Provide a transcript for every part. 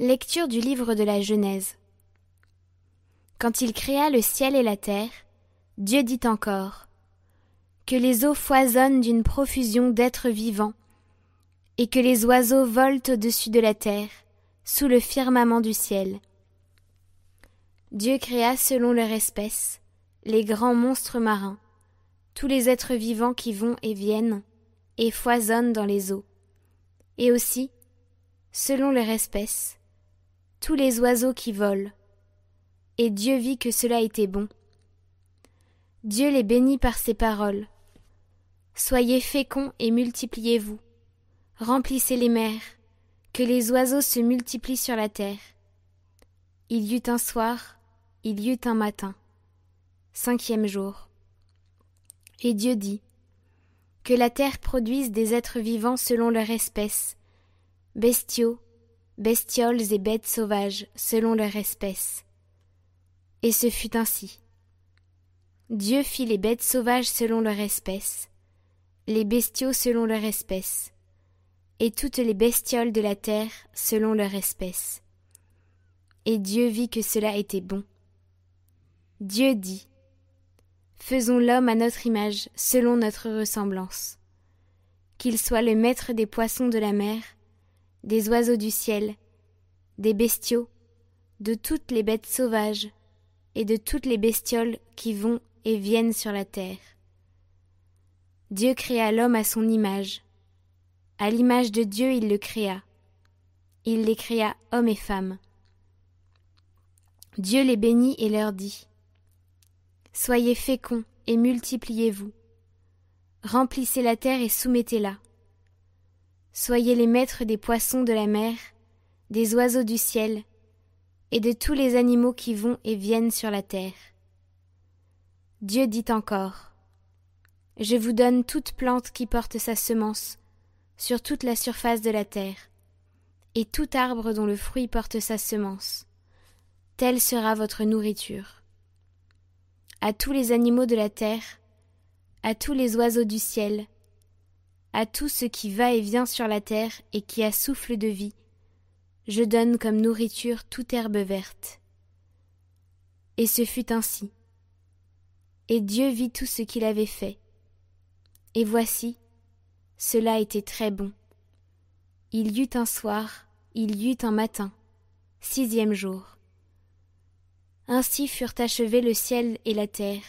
Lecture du livre de la Genèse. Quand il créa le ciel et la terre, Dieu dit encore Que les eaux foisonnent d'une profusion d'êtres vivants, et que les oiseaux volent au-dessus de la terre, sous le firmament du ciel. Dieu créa selon leur espèce les grands monstres marins, tous les êtres vivants qui vont et viennent, et foisonnent dans les eaux, et aussi, selon leur espèce, tous les oiseaux qui volent. Et Dieu vit que cela était bon. Dieu les bénit par ses paroles. Soyez féconds et multipliez-vous. Remplissez les mers, que les oiseaux se multiplient sur la terre. Il y eut un soir, il y eut un matin. Cinquième jour. Et Dieu dit Que la terre produise des êtres vivants selon leur espèce, bestiaux, bestioles et bêtes sauvages selon leur espèce. Et ce fut ainsi. Dieu fit les bêtes sauvages selon leur espèce, les bestiaux selon leur espèce, et toutes les bestioles de la terre selon leur espèce. Et Dieu vit que cela était bon. Dieu dit Faisons l'homme à notre image, selon notre ressemblance. Qu'il soit le maître des poissons de la mer, des oiseaux du ciel, des bestiaux, de toutes les bêtes sauvages, et de toutes les bestioles qui vont et viennent sur la terre. Dieu créa l'homme à son image. À l'image de Dieu il le créa. Il les créa hommes et femmes. Dieu les bénit et leur dit Soyez féconds et multipliez-vous. Remplissez la terre et soumettez-la. Soyez les maîtres des poissons de la mer, des oiseaux du ciel, et de tous les animaux qui vont et viennent sur la terre. Dieu dit encore Je vous donne toute plante qui porte sa semence sur toute la surface de la terre, et tout arbre dont le fruit porte sa semence. Telle sera votre nourriture. À tous les animaux de la terre, à tous les oiseaux du ciel, à tout ce qui va et vient sur la terre et qui a souffle de vie, je donne comme nourriture toute herbe verte. Et ce fut ainsi. Et Dieu vit tout ce qu'il avait fait. Et voici, cela était très bon. Il y eut un soir, il y eut un matin, sixième jour. Ainsi furent achevés le ciel et la terre,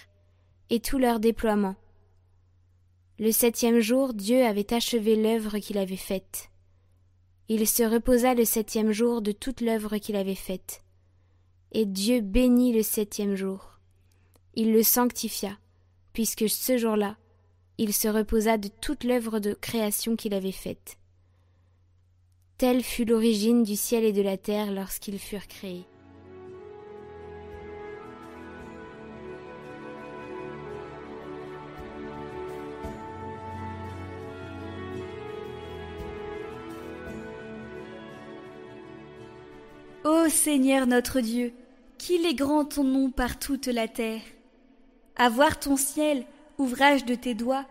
et tout leur déploiement. Le septième jour, Dieu avait achevé l'œuvre qu'il avait faite. Il se reposa le septième jour de toute l'œuvre qu'il avait faite. Et Dieu bénit le septième jour. Il le sanctifia, puisque ce jour-là, il se reposa de toute l'œuvre de création qu'il avait faite. Telle fut l'origine du ciel et de la terre lorsqu'ils furent créés. Ô Seigneur notre Dieu, qu'il est grand ton nom par toute la terre. À voir ton ciel, ouvrage de tes doigts,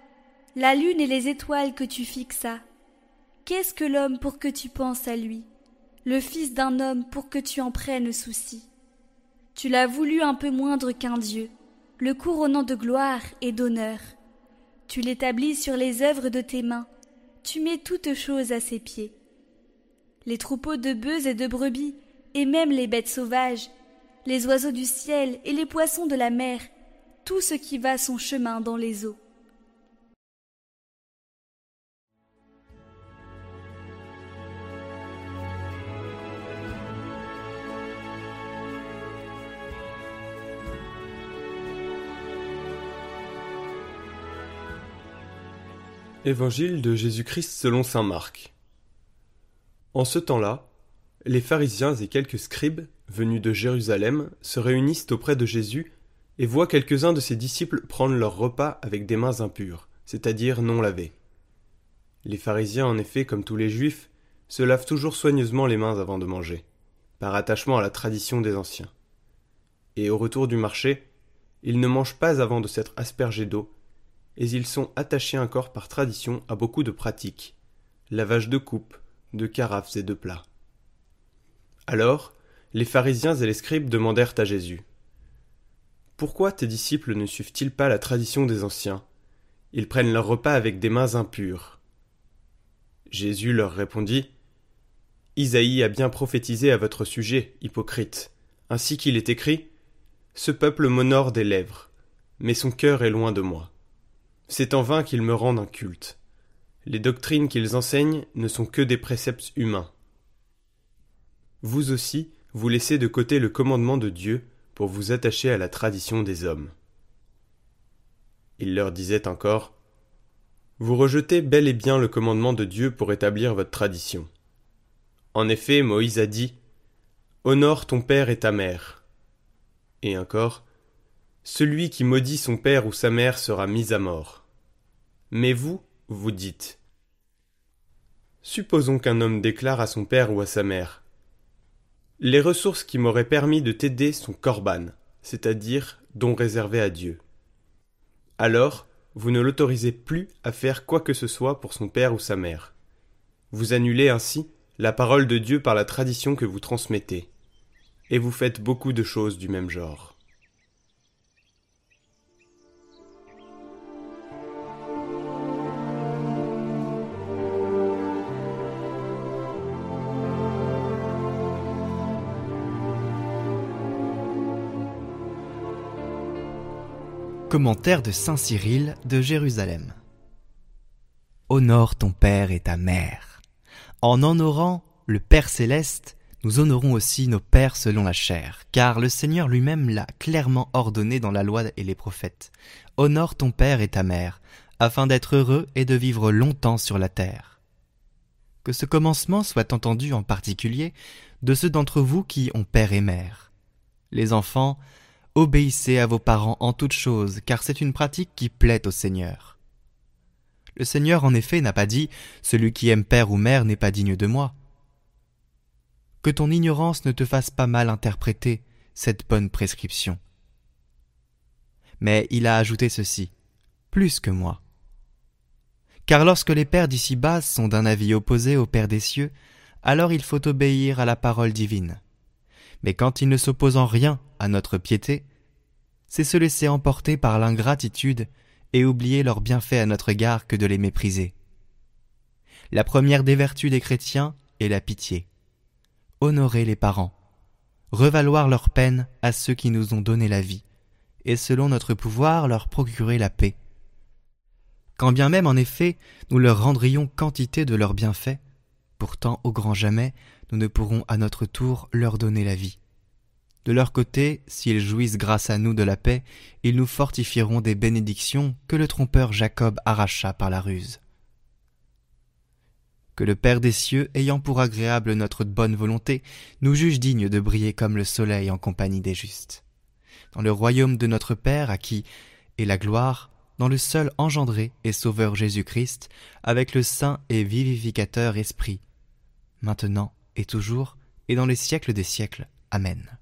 la lune et les étoiles que tu fixas. Qu'est-ce que l'homme pour que tu penses à lui, le fils d'un homme pour que tu en prennes souci Tu l'as voulu un peu moindre qu'un Dieu, le couronnant de gloire et d'honneur. Tu l'établis sur les œuvres de tes mains, tu mets toutes choses à ses pieds. Les troupeaux de bœufs et de brebis et même les bêtes sauvages, les oiseaux du ciel et les poissons de la mer, tout ce qui va son chemin dans les eaux. Évangile de Jésus-Christ selon saint Marc. En ce temps-là, les pharisiens et quelques scribes, venus de Jérusalem, se réunissent auprès de Jésus et voient quelques-uns de ses disciples prendre leur repas avec des mains impures, c'est-à-dire non lavées. Les pharisiens, en effet, comme tous les juifs, se lavent toujours soigneusement les mains avant de manger, par attachement à la tradition des anciens. Et au retour du marché, ils ne mangent pas avant de s'être aspergés d'eau, et ils sont attachés encore par tradition à beaucoup de pratiques, lavage de coupes, de carafes et de plats. Alors, les pharisiens et les scribes demandèrent à Jésus Pourquoi tes disciples ne suivent-ils pas la tradition des anciens? Ils prennent leur repas avec des mains impures. Jésus leur répondit Isaïe a bien prophétisé à votre sujet, hypocrite, ainsi qu'il est écrit Ce peuple m'honore des lèvres, mais son cœur est loin de moi. C'est en vain qu'ils me rendent un culte. Les doctrines qu'ils enseignent ne sont que des préceptes humains. Vous aussi, vous laissez de côté le commandement de Dieu pour vous attacher à la tradition des hommes. Il leur disait encore Vous rejetez bel et bien le commandement de Dieu pour établir votre tradition. En effet, Moïse a dit Honore ton père et ta mère. Et encore Celui qui maudit son père ou sa mère sera mis à mort. Mais vous, vous dites Supposons qu'un homme déclare à son père ou à sa mère Les ressources qui m'auraient permis de t'aider sont corban, c'est-à-dire dons réservés à Dieu. Alors, vous ne l'autorisez plus à faire quoi que ce soit pour son père ou sa mère. Vous annulez ainsi la parole de Dieu par la tradition que vous transmettez. Et vous faites beaucoup de choses du même genre. Commentaire de Saint Cyril de Jérusalem. Honore ton père et ta mère en honorant le Père céleste, nous honorons aussi nos pères selon la chair, car le Seigneur lui-même l'a clairement ordonné dans la loi et les prophètes. Honore ton père et ta mère, afin d'être heureux et de vivre longtemps sur la terre. Que ce commencement soit entendu en particulier de ceux d'entre vous qui ont père et mère. Les enfants, obéissez à vos parents en toutes choses, car c'est une pratique qui plaît au Seigneur. Le Seigneur en effet n'a pas dit Celui qui aime père ou mère n'est pas digne de moi. Que ton ignorance ne te fasse pas mal interpréter cette bonne prescription. Mais il a ajouté ceci plus que moi. Car lorsque les pères d'ici-bas sont d'un avis opposé au Père des cieux, alors il faut obéir à la parole divine. Mais quand ils ne s'opposent en rien à notre piété, c'est se laisser emporter par l'ingratitude et oublier leurs bienfaits à notre égard que de les mépriser. La première des vertus des chrétiens est la pitié. Honorer les parents, revaloir leur peine à ceux qui nous ont donné la vie, et selon notre pouvoir leur procurer la paix. Quand bien même en effet nous leur rendrions quantité de leurs bienfaits, pourtant au grand jamais nous ne pourrons à notre tour leur donner la vie. De leur côté, s'ils jouissent grâce à nous de la paix, ils nous fortifieront des bénédictions que le trompeur Jacob arracha par la ruse. Que le Père des cieux, ayant pour agréable notre bonne volonté, nous juge dignes de briller comme le soleil en compagnie des justes. Dans le royaume de notre Père, à qui est la gloire, dans le seul engendré et sauveur Jésus-Christ, avec le saint et vivificateur Esprit, maintenant et toujours, et dans les siècles des siècles. Amen.